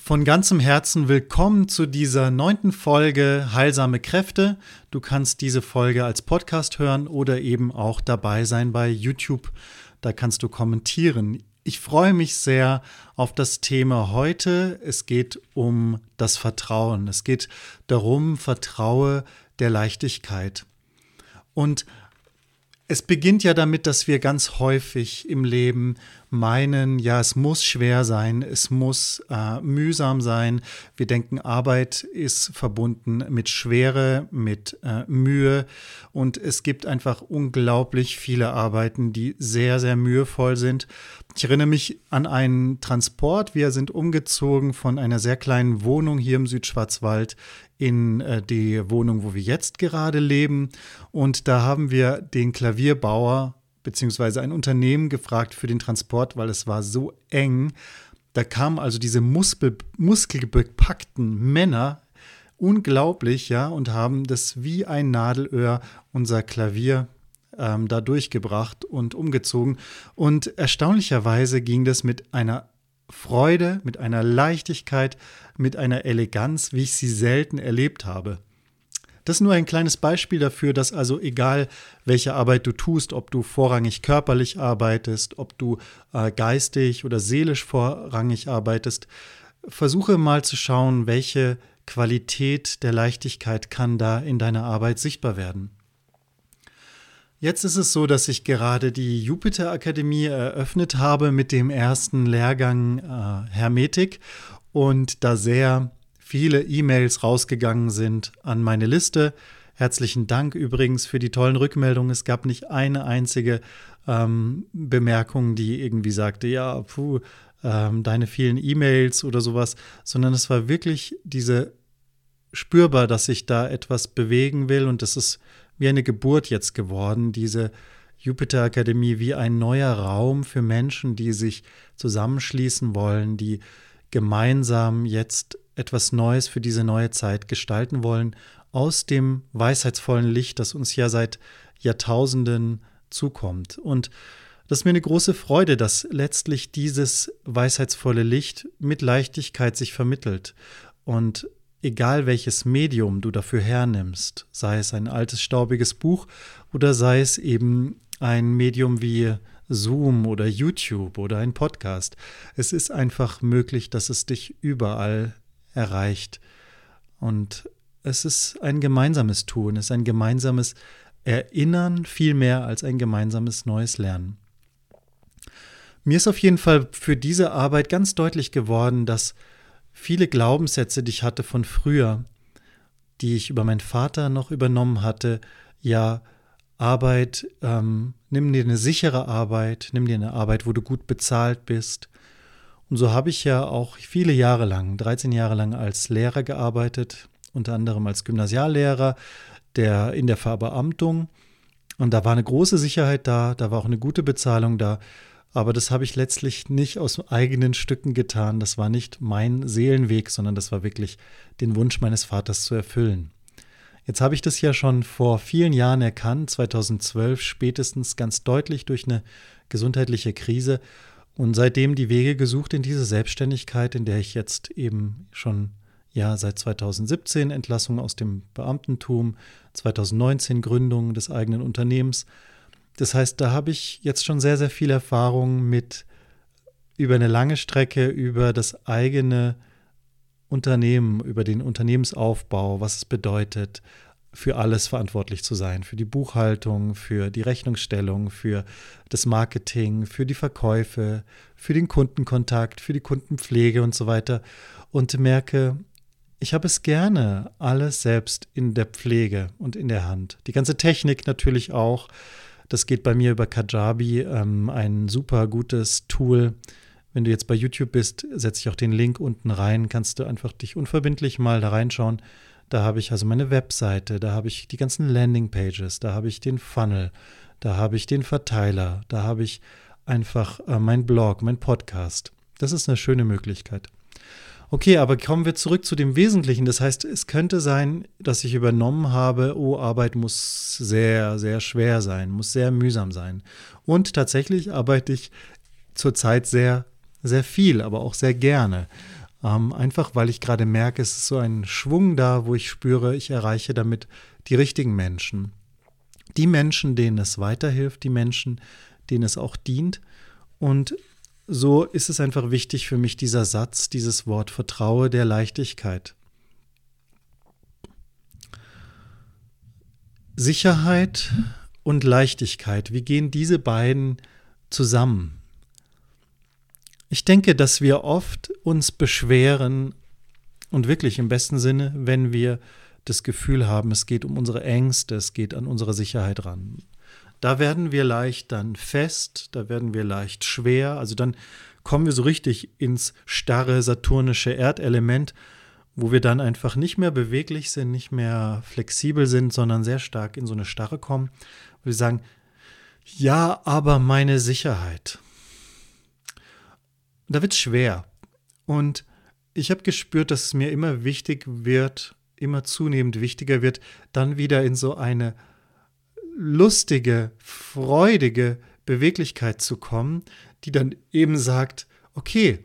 Von ganzem Herzen willkommen zu dieser neunten Folge Heilsame Kräfte. Du kannst diese Folge als Podcast hören oder eben auch dabei sein bei YouTube. Da kannst du kommentieren. Ich freue mich sehr auf das Thema heute. Es geht um das Vertrauen. Es geht darum, vertraue der Leichtigkeit. Und es beginnt ja damit, dass wir ganz häufig im Leben meinen, ja, es muss schwer sein, es muss äh, mühsam sein. Wir denken, Arbeit ist verbunden mit Schwere, mit äh, Mühe und es gibt einfach unglaublich viele Arbeiten, die sehr, sehr mühevoll sind. Ich erinnere mich an einen Transport. Wir sind umgezogen von einer sehr kleinen Wohnung hier im Südschwarzwald in äh, die Wohnung, wo wir jetzt gerade leben. Und da haben wir den Klavierbauer beziehungsweise ein Unternehmen gefragt für den Transport, weil es war so eng. Da kamen also diese Muskel, muskelbepackten Männer, unglaublich, ja, und haben das wie ein Nadelöhr unser Klavier ähm, da durchgebracht und umgezogen. Und erstaunlicherweise ging das mit einer Freude, mit einer Leichtigkeit, mit einer Eleganz, wie ich sie selten erlebt habe. Das ist nur ein kleines Beispiel dafür, dass also egal, welche Arbeit du tust, ob du vorrangig körperlich arbeitest, ob du äh, geistig oder seelisch vorrangig arbeitest, versuche mal zu schauen, welche Qualität der Leichtigkeit kann da in deiner Arbeit sichtbar werden. Jetzt ist es so, dass ich gerade die Jupiter Akademie eröffnet habe mit dem ersten Lehrgang äh, Hermetik und da sehr viele E-Mails rausgegangen sind an meine Liste. Herzlichen Dank übrigens für die tollen Rückmeldungen. Es gab nicht eine einzige ähm, Bemerkung, die irgendwie sagte, ja, puh, ähm, deine vielen E-Mails oder sowas, sondern es war wirklich diese spürbar, dass sich da etwas bewegen will und das ist wie eine Geburt jetzt geworden, diese Jupiter Akademie wie ein neuer Raum für Menschen, die sich zusammenschließen wollen, die gemeinsam jetzt etwas Neues für diese neue Zeit gestalten wollen, aus dem weisheitsvollen Licht, das uns ja seit Jahrtausenden zukommt. Und das ist mir eine große Freude, dass letztlich dieses weisheitsvolle Licht mit Leichtigkeit sich vermittelt. Und egal welches Medium du dafür hernimmst, sei es ein altes staubiges Buch oder sei es eben ein Medium wie Zoom oder YouTube oder ein Podcast, es ist einfach möglich, dass es dich überall erreicht. Und es ist ein gemeinsames Tun, es ist ein gemeinsames Erinnern viel mehr als ein gemeinsames neues Lernen. Mir ist auf jeden Fall für diese Arbeit ganz deutlich geworden, dass viele Glaubenssätze, die ich hatte von früher, die ich über meinen Vater noch übernommen hatte, ja, Arbeit, ähm, nimm dir eine sichere Arbeit, nimm dir eine Arbeit, wo du gut bezahlt bist. Und so habe ich ja auch viele Jahre lang, 13 Jahre lang als Lehrer gearbeitet, unter anderem als Gymnasiallehrer, der in der Verbeamtung. Und da war eine große Sicherheit da, da war auch eine gute Bezahlung da. Aber das habe ich letztlich nicht aus eigenen Stücken getan. Das war nicht mein Seelenweg, sondern das war wirklich den Wunsch meines Vaters zu erfüllen. Jetzt habe ich das ja schon vor vielen Jahren erkannt, 2012 spätestens ganz deutlich durch eine gesundheitliche Krise und seitdem die Wege gesucht in diese Selbstständigkeit, in der ich jetzt eben schon ja seit 2017 Entlassung aus dem Beamtentum, 2019 Gründung des eigenen Unternehmens das heißt, da habe ich jetzt schon sehr, sehr viel Erfahrung mit über eine lange Strecke, über das eigene Unternehmen, über den Unternehmensaufbau, was es bedeutet, für alles verantwortlich zu sein, für die Buchhaltung, für die Rechnungsstellung, für das Marketing, für die Verkäufe, für den Kundenkontakt, für die Kundenpflege und so weiter. Und merke, ich habe es gerne alles selbst in der Pflege und in der Hand. Die ganze Technik natürlich auch, das geht bei mir über Kajabi, ähm, ein super gutes Tool. Wenn du jetzt bei YouTube bist, setze ich auch den Link unten rein, kannst du einfach dich unverbindlich mal da reinschauen. Da habe ich also meine Webseite, da habe ich die ganzen Landingpages, da habe ich den Funnel, da habe ich den Verteiler, da habe ich einfach äh, mein Blog, mein Podcast. Das ist eine schöne Möglichkeit. Okay, aber kommen wir zurück zu dem Wesentlichen. Das heißt, es könnte sein, dass ich übernommen habe, oh, Arbeit muss sehr, sehr schwer sein, muss sehr mühsam sein. Und tatsächlich arbeite ich zurzeit sehr, sehr viel, aber auch sehr gerne. Ähm, einfach weil ich gerade merke, es ist so ein Schwung da, wo ich spüre, ich erreiche damit die richtigen Menschen. Die Menschen, denen es weiterhilft, die Menschen, denen es auch dient. Und so ist es einfach wichtig für mich, dieser Satz, dieses Wort Vertraue der Leichtigkeit. Sicherheit und Leichtigkeit, wie gehen diese beiden zusammen? Ich denke, dass wir oft uns beschweren und wirklich im besten Sinne, wenn wir das Gefühl haben, es geht um unsere Ängste, es geht an unsere Sicherheit ran. Da werden wir leicht dann fest, da werden wir leicht schwer, also dann kommen wir so richtig ins starre saturnische Erdelement, wo wir dann einfach nicht mehr beweglich sind, nicht mehr flexibel sind, sondern sehr stark in so eine Starre kommen. Wir sagen, ja, aber meine Sicherheit. Da wird es schwer. Und ich habe gespürt, dass es mir immer wichtig wird, immer zunehmend wichtiger wird, dann wieder in so eine lustige, freudige Beweglichkeit zu kommen, die dann eben sagt, okay,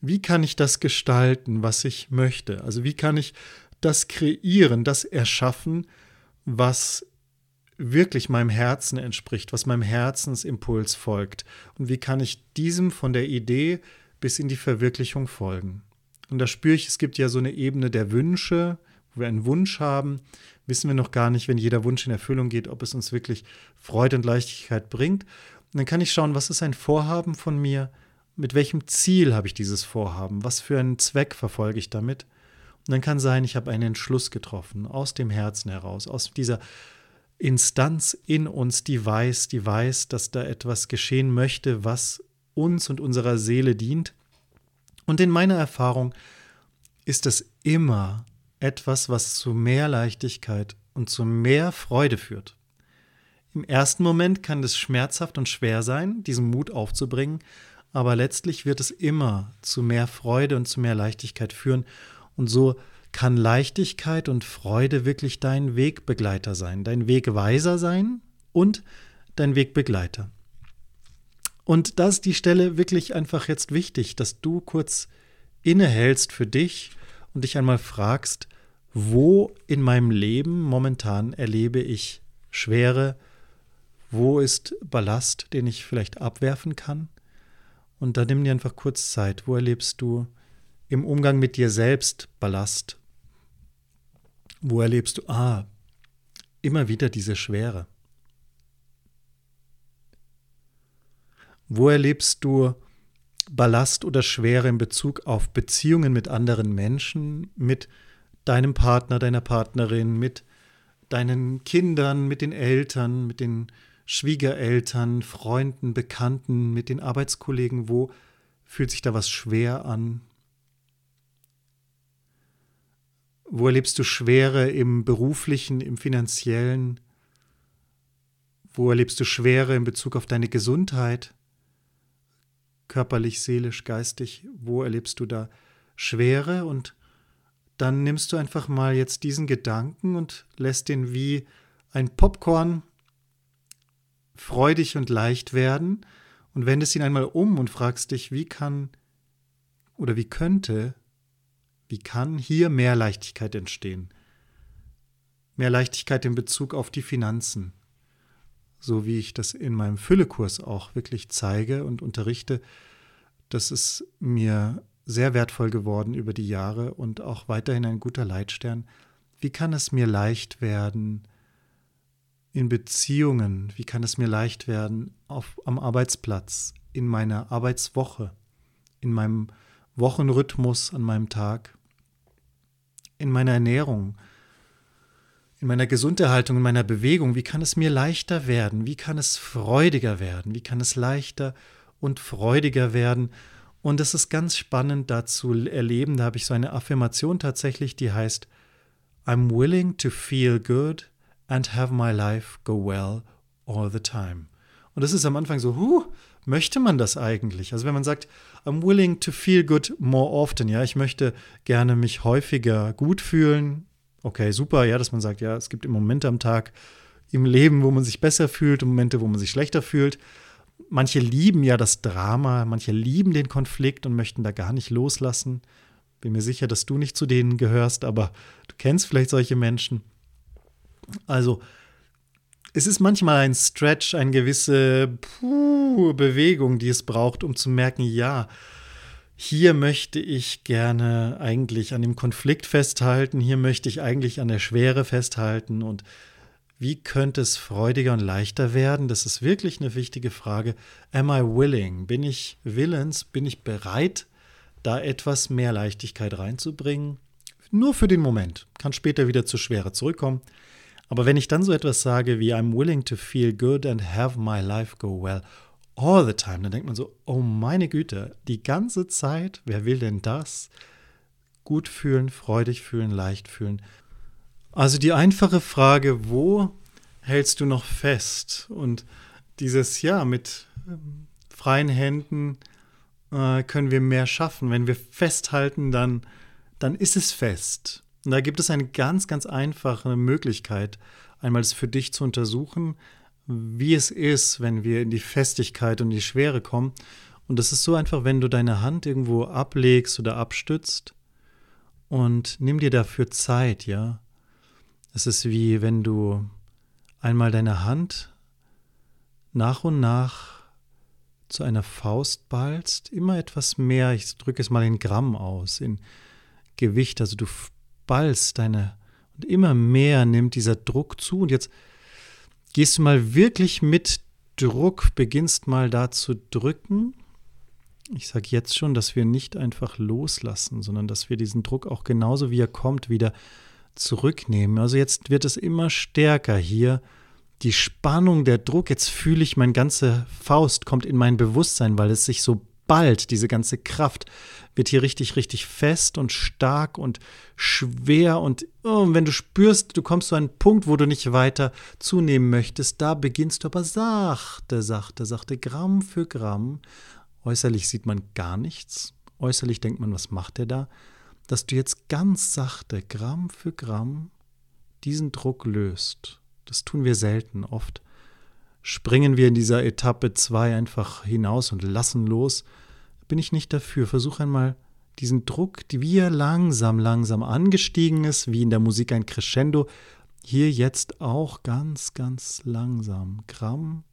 wie kann ich das gestalten, was ich möchte? Also wie kann ich das kreieren, das erschaffen, was wirklich meinem Herzen entspricht, was meinem Herzensimpuls folgt? Und wie kann ich diesem von der Idee bis in die Verwirklichung folgen? Und da spüre ich, es gibt ja so eine Ebene der Wünsche, wo wir einen Wunsch haben, wissen wir noch gar nicht, wenn jeder Wunsch in Erfüllung geht, ob es uns wirklich Freude und Leichtigkeit bringt. Und dann kann ich schauen, was ist ein Vorhaben von mir, mit welchem Ziel habe ich dieses Vorhaben, was für einen Zweck verfolge ich damit. Und dann kann sein, ich habe einen Entschluss getroffen, aus dem Herzen heraus, aus dieser Instanz in uns, die weiß, die weiß, dass da etwas geschehen möchte, was uns und unserer Seele dient. Und in meiner Erfahrung ist es immer etwas, was zu mehr Leichtigkeit und zu mehr Freude führt. Im ersten Moment kann es schmerzhaft und schwer sein, diesen Mut aufzubringen, aber letztlich wird es immer zu mehr Freude und zu mehr Leichtigkeit führen und so kann Leichtigkeit und Freude wirklich dein Wegbegleiter sein, dein Wegweiser sein und dein Wegbegleiter. Und da ist die Stelle wirklich einfach jetzt wichtig, dass du kurz innehältst für dich und dich einmal fragst, wo in meinem Leben momentan erlebe ich Schwere, wo ist Ballast, den ich vielleicht abwerfen kann? Und da nimm dir einfach kurz Zeit, wo erlebst du im Umgang mit dir selbst Ballast? Wo erlebst du, ah, immer wieder diese Schwere? Wo erlebst du Ballast oder Schwere in Bezug auf Beziehungen mit anderen Menschen, mit deinem Partner, deiner Partnerin, mit deinen Kindern, mit den Eltern, mit den Schwiegereltern, Freunden, Bekannten, mit den Arbeitskollegen, wo fühlt sich da was schwer an? Wo erlebst du Schwere im beruflichen, im finanziellen? Wo erlebst du Schwere in Bezug auf deine Gesundheit? Körperlich, seelisch, geistig? Wo erlebst du da Schwere und dann nimmst du einfach mal jetzt diesen Gedanken und lässt den wie ein Popcorn freudig und leicht werden und wendest ihn einmal um und fragst dich, wie kann oder wie könnte, wie kann hier mehr Leichtigkeit entstehen? Mehr Leichtigkeit in Bezug auf die Finanzen, so wie ich das in meinem Füllekurs auch wirklich zeige und unterrichte. Das ist mir sehr wertvoll geworden über die Jahre und auch weiterhin ein guter Leitstern. Wie kann es mir leicht werden in Beziehungen? Wie kann es mir leicht werden auf, am Arbeitsplatz, in meiner Arbeitswoche, in meinem Wochenrhythmus an meinem Tag, in meiner Ernährung, in meiner Gesunderhaltung, in meiner Bewegung? Wie kann es mir leichter werden? Wie kann es freudiger werden? Wie kann es leichter und freudiger werden? Und es ist ganz spannend da zu erleben, da habe ich so eine Affirmation tatsächlich, die heißt, I'm willing to feel good and have my life go well all the time. Und das ist am Anfang so, huh, möchte man das eigentlich? Also wenn man sagt, I'm willing to feel good more often, ja, ich möchte gerne mich häufiger gut fühlen. Okay, super, ja, dass man sagt, ja, es gibt Momente am Tag im Leben, wo man sich besser fühlt, Momente, wo man sich schlechter fühlt. Manche lieben ja das Drama, manche lieben den Konflikt und möchten da gar nicht loslassen. Bin mir sicher, dass du nicht zu denen gehörst, aber du kennst vielleicht solche Menschen. Also, es ist manchmal ein Stretch, eine gewisse Puh, Bewegung, die es braucht, um zu merken, ja, hier möchte ich gerne eigentlich an dem Konflikt festhalten, hier möchte ich eigentlich an der Schwere festhalten und wie könnte es freudiger und leichter werden? Das ist wirklich eine wichtige Frage. Am I willing? Bin ich willens? Bin ich bereit, da etwas mehr Leichtigkeit reinzubringen? Nur für den Moment. Kann später wieder zur Schwere zurückkommen. Aber wenn ich dann so etwas sage wie I'm willing to feel good and have my life go well all the time, dann denkt man so, oh meine Güte, die ganze Zeit, wer will denn das? Gut fühlen, freudig fühlen, leicht fühlen. Also die einfache Frage, wo hältst du noch fest? Und dieses Ja mit ähm, freien Händen äh, können wir mehr schaffen. Wenn wir festhalten, dann, dann ist es fest. Und da gibt es eine ganz, ganz einfache Möglichkeit, einmal es für dich zu untersuchen, wie es ist, wenn wir in die Festigkeit und die Schwere kommen. Und das ist so einfach, wenn du deine Hand irgendwo ablegst oder abstützt und nimm dir dafür Zeit, ja. Es ist wie wenn du einmal deine Hand nach und nach zu einer Faust ballst, immer etwas mehr, ich drücke es mal in Gramm aus, in Gewicht, also du ballst deine und immer mehr nimmt dieser Druck zu und jetzt gehst du mal wirklich mit Druck, beginnst mal da zu drücken. Ich sage jetzt schon, dass wir nicht einfach loslassen, sondern dass wir diesen Druck auch genauso wie er kommt wieder zurücknehmen. Also jetzt wird es immer stärker hier. Die Spannung, der Druck, jetzt fühle ich, meine ganze Faust kommt in mein Bewusstsein, weil es sich so bald, diese ganze Kraft wird hier richtig, richtig fest und stark und schwer. Und oh, wenn du spürst, du kommst zu einem Punkt, wo du nicht weiter zunehmen möchtest, da beginnst du aber sachte, sachte, sachte, Gramm für Gramm. Äußerlich sieht man gar nichts. Äußerlich denkt man, was macht er da? Dass du jetzt ganz sachte, Gramm für Gramm, diesen Druck löst. Das tun wir selten. Oft springen wir in dieser Etappe 2 einfach hinaus und lassen los bin ich nicht dafür. Versuch einmal diesen Druck, wie er langsam, langsam angestiegen ist, wie in der Musik ein Crescendo, hier jetzt auch ganz, ganz langsam, Gramm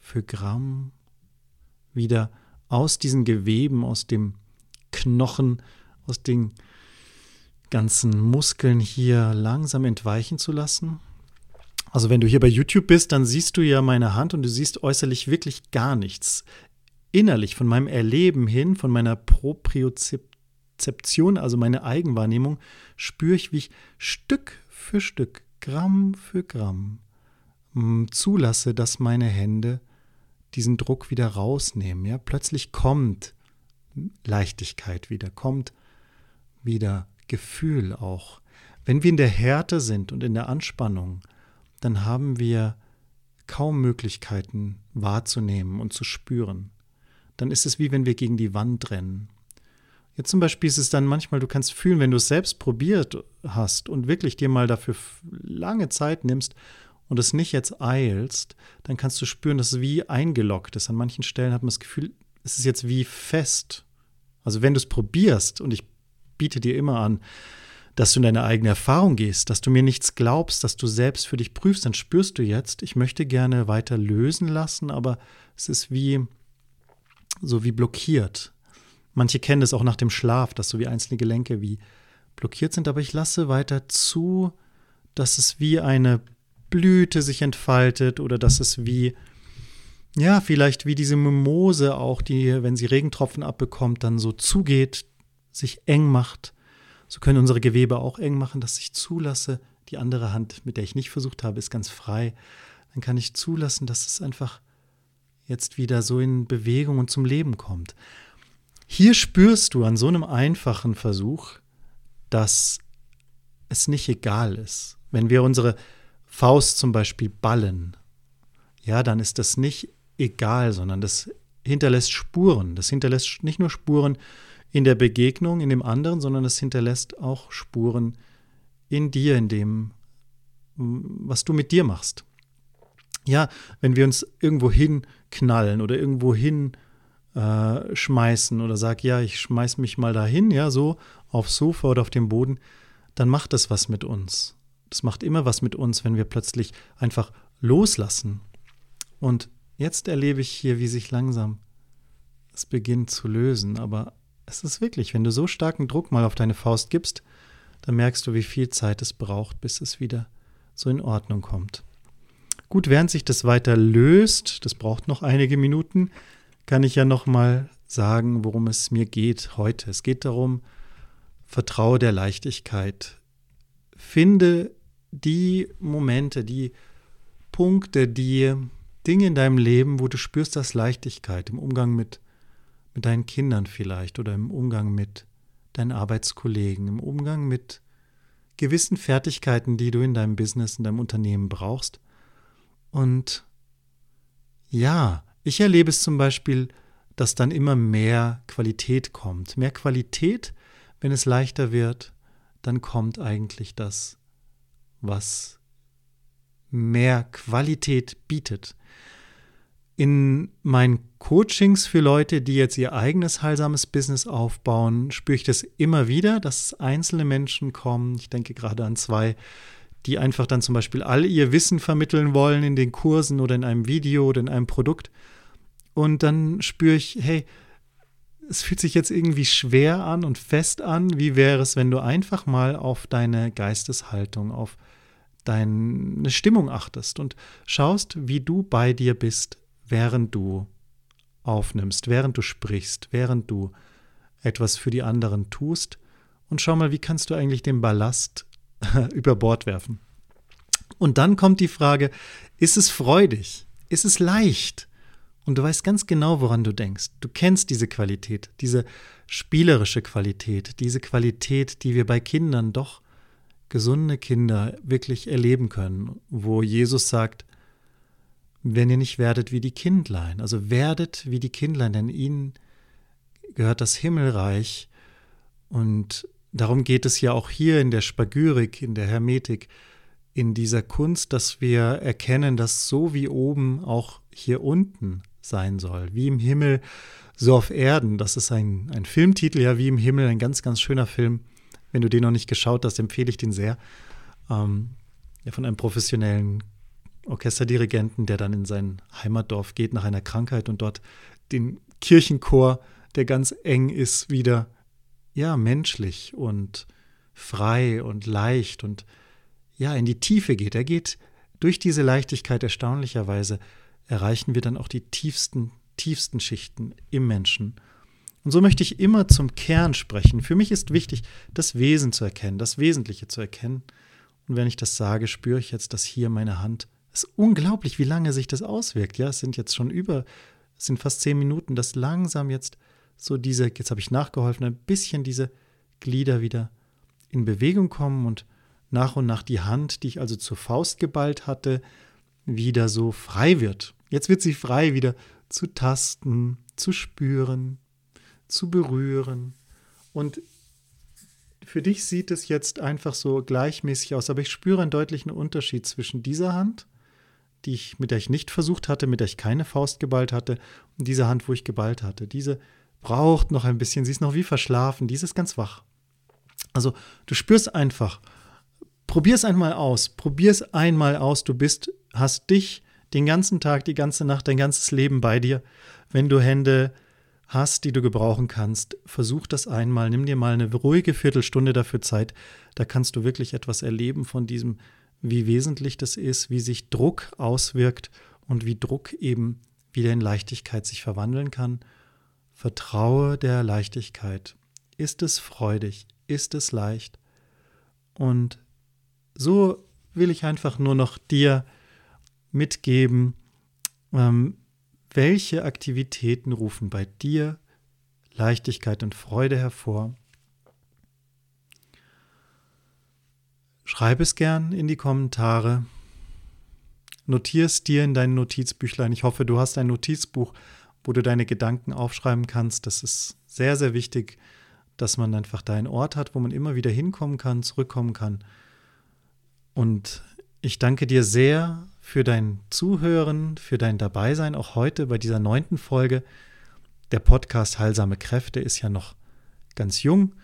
für Gramm, wieder aus diesen Geweben, aus dem Knochen, aus den ganzen Muskeln hier langsam entweichen zu lassen. Also wenn du hier bei YouTube bist, dann siehst du ja meine Hand und du siehst äußerlich wirklich gar nichts innerlich, von meinem Erleben hin, von meiner Propriozeption, also meine Eigenwahrnehmung, spüre ich, wie ich Stück für Stück, Gramm für Gramm mm, zulasse, dass meine Hände diesen Druck wieder rausnehmen. Ja? Plötzlich kommt Leichtigkeit wieder, kommt wieder Gefühl auch. Wenn wir in der Härte sind und in der Anspannung, dann haben wir kaum Möglichkeiten wahrzunehmen und zu spüren dann ist es wie wenn wir gegen die Wand rennen. Jetzt zum Beispiel ist es dann manchmal, du kannst fühlen, wenn du es selbst probiert hast und wirklich dir mal dafür lange Zeit nimmst und es nicht jetzt eilst, dann kannst du spüren, dass es wie eingeloggt ist. An manchen Stellen hat man das Gefühl, es ist jetzt wie fest. Also wenn du es probierst, und ich biete dir immer an, dass du in deine eigene Erfahrung gehst, dass du mir nichts glaubst, dass du selbst für dich prüfst, dann spürst du jetzt, ich möchte gerne weiter lösen lassen, aber es ist wie, so wie blockiert. Manche kennen das auch nach dem Schlaf, dass so wie einzelne Gelenke wie blockiert sind, aber ich lasse weiter zu, dass es wie eine Blüte sich entfaltet oder dass es wie, ja, vielleicht wie diese Mimose auch, die, wenn sie Regentropfen abbekommt, dann so zugeht, sich eng macht. So können unsere Gewebe auch eng machen, dass ich zulasse. Die andere Hand, mit der ich nicht versucht habe, ist ganz frei. Dann kann ich zulassen, dass es einfach jetzt wieder so in Bewegung und zum Leben kommt. Hier spürst du an so einem einfachen Versuch, dass es nicht egal ist. Wenn wir unsere Faust zum Beispiel ballen, ja, dann ist das nicht egal, sondern das hinterlässt Spuren. Das hinterlässt nicht nur Spuren in der Begegnung, in dem anderen, sondern das hinterlässt auch Spuren in dir, in dem, was du mit dir machst. Ja, wenn wir uns irgendwo hinknallen oder irgendwo hin äh, schmeißen oder sag, ja, ich schmeiß mich mal dahin, ja, so aufs Sofa oder auf den Boden, dann macht das was mit uns. Das macht immer was mit uns, wenn wir plötzlich einfach loslassen. Und jetzt erlebe ich hier, wie sich langsam es beginnt zu lösen. Aber es ist wirklich, wenn du so starken Druck mal auf deine Faust gibst, dann merkst du, wie viel Zeit es braucht, bis es wieder so in Ordnung kommt. Gut, während sich das weiter löst, das braucht noch einige Minuten, kann ich ja noch mal sagen, worum es mir geht heute. Es geht darum, vertraue der Leichtigkeit. Finde die Momente, die Punkte, die Dinge in deinem Leben, wo du spürst, dass Leichtigkeit im Umgang mit, mit deinen Kindern vielleicht oder im Umgang mit deinen Arbeitskollegen, im Umgang mit gewissen Fertigkeiten, die du in deinem Business, in deinem Unternehmen brauchst. Und ja, ich erlebe es zum Beispiel, dass dann immer mehr Qualität kommt. Mehr Qualität, wenn es leichter wird, dann kommt eigentlich das, was mehr Qualität bietet. In meinen Coachings für Leute, die jetzt ihr eigenes heilsames Business aufbauen, spüre ich das immer wieder, dass einzelne Menschen kommen. Ich denke gerade an zwei, die einfach dann zum Beispiel all ihr Wissen vermitteln wollen in den Kursen oder in einem Video oder in einem Produkt. Und dann spüre ich, hey, es fühlt sich jetzt irgendwie schwer an und fest an. Wie wäre es, wenn du einfach mal auf deine Geisteshaltung, auf deine Stimmung achtest und schaust, wie du bei dir bist, während du aufnimmst, während du sprichst, während du etwas für die anderen tust und schau mal, wie kannst du eigentlich den Ballast über Bord werfen. Und dann kommt die Frage, ist es freudig? Ist es leicht? Und du weißt ganz genau, woran du denkst. Du kennst diese Qualität, diese spielerische Qualität, diese Qualität, die wir bei Kindern doch gesunde Kinder wirklich erleben können, wo Jesus sagt, wenn ihr nicht werdet wie die Kindlein, also werdet wie die Kindlein, denn ihnen gehört das Himmelreich. Und darum geht es ja auch hier in der Spagyrik, in der Hermetik, in dieser Kunst, dass wir erkennen, dass so wie oben auch hier unten sein soll. Wie im Himmel, so auf Erden. Das ist ein, ein Filmtitel, ja, wie im Himmel, ein ganz, ganz schöner Film. Wenn du den noch nicht geschaut hast, empfehle ich den sehr. Ähm, ja, von einem professionellen Orchesterdirigenten, der dann in sein Heimatdorf geht nach einer Krankheit und dort den Kirchenchor, der ganz eng ist, wieder ja menschlich und frei und leicht und ja in die Tiefe geht. Er geht durch diese Leichtigkeit erstaunlicherweise erreichen wir dann auch die tiefsten, tiefsten Schichten im Menschen. Und so möchte ich immer zum Kern sprechen. Für mich ist wichtig, das Wesen zu erkennen, das Wesentliche zu erkennen. Und wenn ich das sage, spüre ich jetzt, dass hier meine Hand, es ist unglaublich, wie lange sich das auswirkt. Ja, es sind jetzt schon über, es sind fast zehn Minuten, dass langsam jetzt so diese, jetzt habe ich nachgeholfen, ein bisschen diese Glieder wieder in Bewegung kommen und nach und nach die Hand, die ich also zur Faust geballt hatte, wieder so frei wird. Jetzt wird sie frei, wieder zu tasten, zu spüren, zu berühren. Und für dich sieht es jetzt einfach so gleichmäßig aus, aber ich spüre einen deutlichen Unterschied zwischen dieser Hand, die ich, mit der ich nicht versucht hatte, mit der ich keine Faust geballt hatte, und dieser Hand, wo ich geballt hatte. Diese braucht noch ein bisschen, sie ist noch wie verschlafen, diese ist ganz wach. Also du spürst einfach, probier es einmal aus, probier es einmal aus, du bist, hast dich den ganzen Tag, die ganze Nacht, dein ganzes Leben bei dir. Wenn du Hände hast, die du gebrauchen kannst, versuch das einmal. Nimm dir mal eine ruhige Viertelstunde dafür Zeit. Da kannst du wirklich etwas erleben von diesem, wie wesentlich das ist, wie sich Druck auswirkt und wie Druck eben wieder in Leichtigkeit sich verwandeln kann. Vertraue der Leichtigkeit. Ist es freudig? Ist es leicht? Und so will ich einfach nur noch dir mitgeben, ähm, welche Aktivitäten rufen bei dir Leichtigkeit und Freude hervor? Schreib es gern in die Kommentare. Notier es dir in dein Notizbüchlein. Ich hoffe, du hast ein Notizbuch, wo du deine Gedanken aufschreiben kannst. Das ist sehr, sehr wichtig, dass man einfach da einen Ort hat, wo man immer wieder hinkommen kann, zurückkommen kann. Und ich danke dir sehr für dein Zuhören, für dein Dabeisein, auch heute bei dieser neunten Folge. Der Podcast Heilsame Kräfte ist ja noch ganz jung.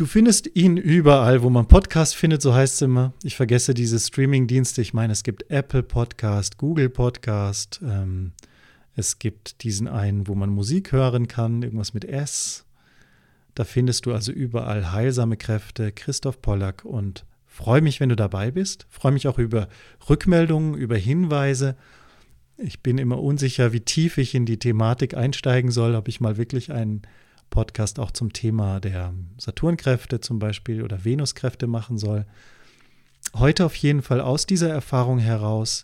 Du findest ihn überall, wo man Podcast findet, so heißt es immer. Ich vergesse diese Streaming-Dienste. Ich meine, es gibt Apple Podcast, Google Podcast, ähm, es gibt diesen einen, wo man Musik hören kann, irgendwas mit S. Da findest du also überall heilsame Kräfte, Christoph Pollack und freue mich, wenn du dabei bist. Freue mich auch über Rückmeldungen, über Hinweise. Ich bin immer unsicher, wie tief ich in die Thematik einsteigen soll, ob ich mal wirklich einen Podcast auch zum Thema der Saturnkräfte zum Beispiel oder Venuskräfte machen soll. Heute auf jeden Fall aus dieser Erfahrung heraus,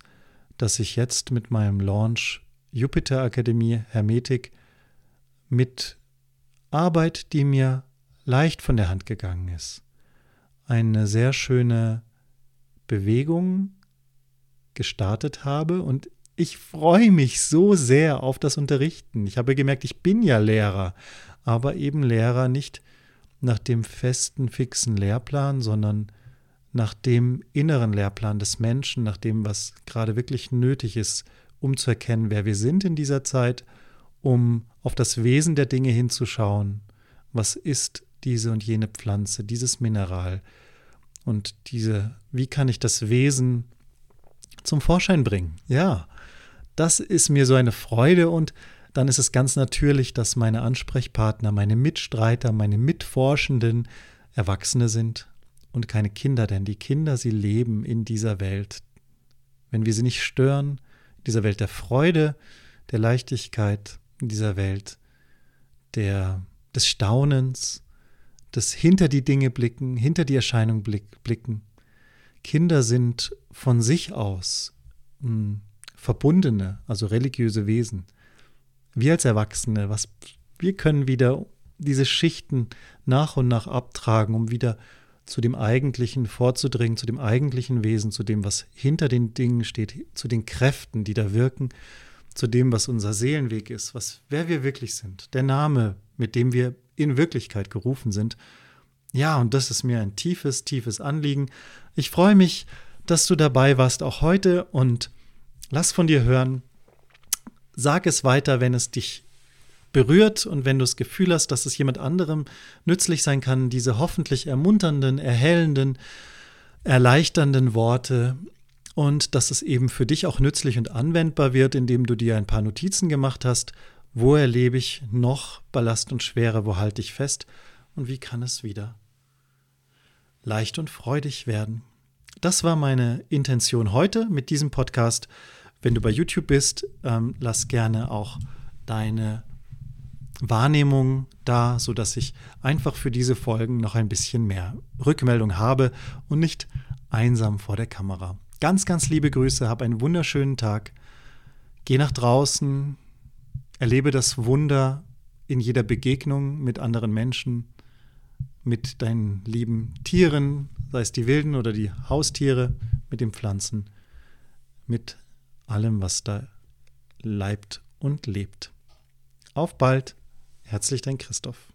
dass ich jetzt mit meinem Launch Jupiter Akademie Hermetik mit Arbeit, die mir leicht von der Hand gegangen ist, eine sehr schöne Bewegung gestartet habe und ich freue mich so sehr auf das Unterrichten. Ich habe gemerkt, ich bin ja Lehrer, aber eben Lehrer nicht nach dem festen, fixen Lehrplan, sondern nach dem inneren Lehrplan des Menschen, nach dem, was gerade wirklich nötig ist, um zu erkennen, wer wir sind in dieser Zeit, um auf das Wesen der Dinge hinzuschauen. Was ist diese und jene Pflanze, dieses Mineral? Und diese, wie kann ich das Wesen zum Vorschein bringen? Ja, das ist mir so eine Freude und dann ist es ganz natürlich, dass meine Ansprechpartner, meine Mitstreiter, meine Mitforschenden Erwachsene sind und keine Kinder, denn die Kinder, sie leben in dieser Welt. Wenn wir sie nicht stören, in dieser Welt der Freude, der Leichtigkeit, in dieser Welt der, des Staunens, des hinter die Dinge blicken, hinter die Erscheinung blick, blicken. Kinder sind von sich aus mh, hm, verbundene, also religiöse Wesen wir als Erwachsene, was, wir können wieder diese Schichten nach und nach abtragen, um wieder zu dem Eigentlichen vorzudringen, zu dem eigentlichen Wesen, zu dem, was hinter den Dingen steht, zu den Kräften, die da wirken, zu dem, was unser Seelenweg ist, was, wer wir wirklich sind, der Name, mit dem wir in Wirklichkeit gerufen sind. Ja, und das ist mir ein tiefes, tiefes Anliegen. Ich freue mich, dass du dabei warst, auch heute, und lass von dir hören, Sag es weiter, wenn es dich berührt und wenn du das Gefühl hast, dass es jemand anderem nützlich sein kann, diese hoffentlich ermunternden, erhellenden, erleichternden Worte und dass es eben für dich auch nützlich und anwendbar wird, indem du dir ein paar Notizen gemacht hast, wo erlebe ich noch Ballast und Schwere, wo halte ich fest und wie kann es wieder leicht und freudig werden. Das war meine Intention heute mit diesem Podcast. Wenn du bei YouTube bist, ähm, lass gerne auch deine Wahrnehmung da, sodass ich einfach für diese Folgen noch ein bisschen mehr Rückmeldung habe und nicht einsam vor der Kamera. Ganz, ganz liebe Grüße, hab einen wunderschönen Tag. Geh nach draußen, erlebe das Wunder in jeder Begegnung mit anderen Menschen, mit deinen lieben Tieren, sei es die wilden oder die Haustiere, mit den Pflanzen, mit allem, was da leibt und lebt. Auf bald. Herzlich dein Christoph.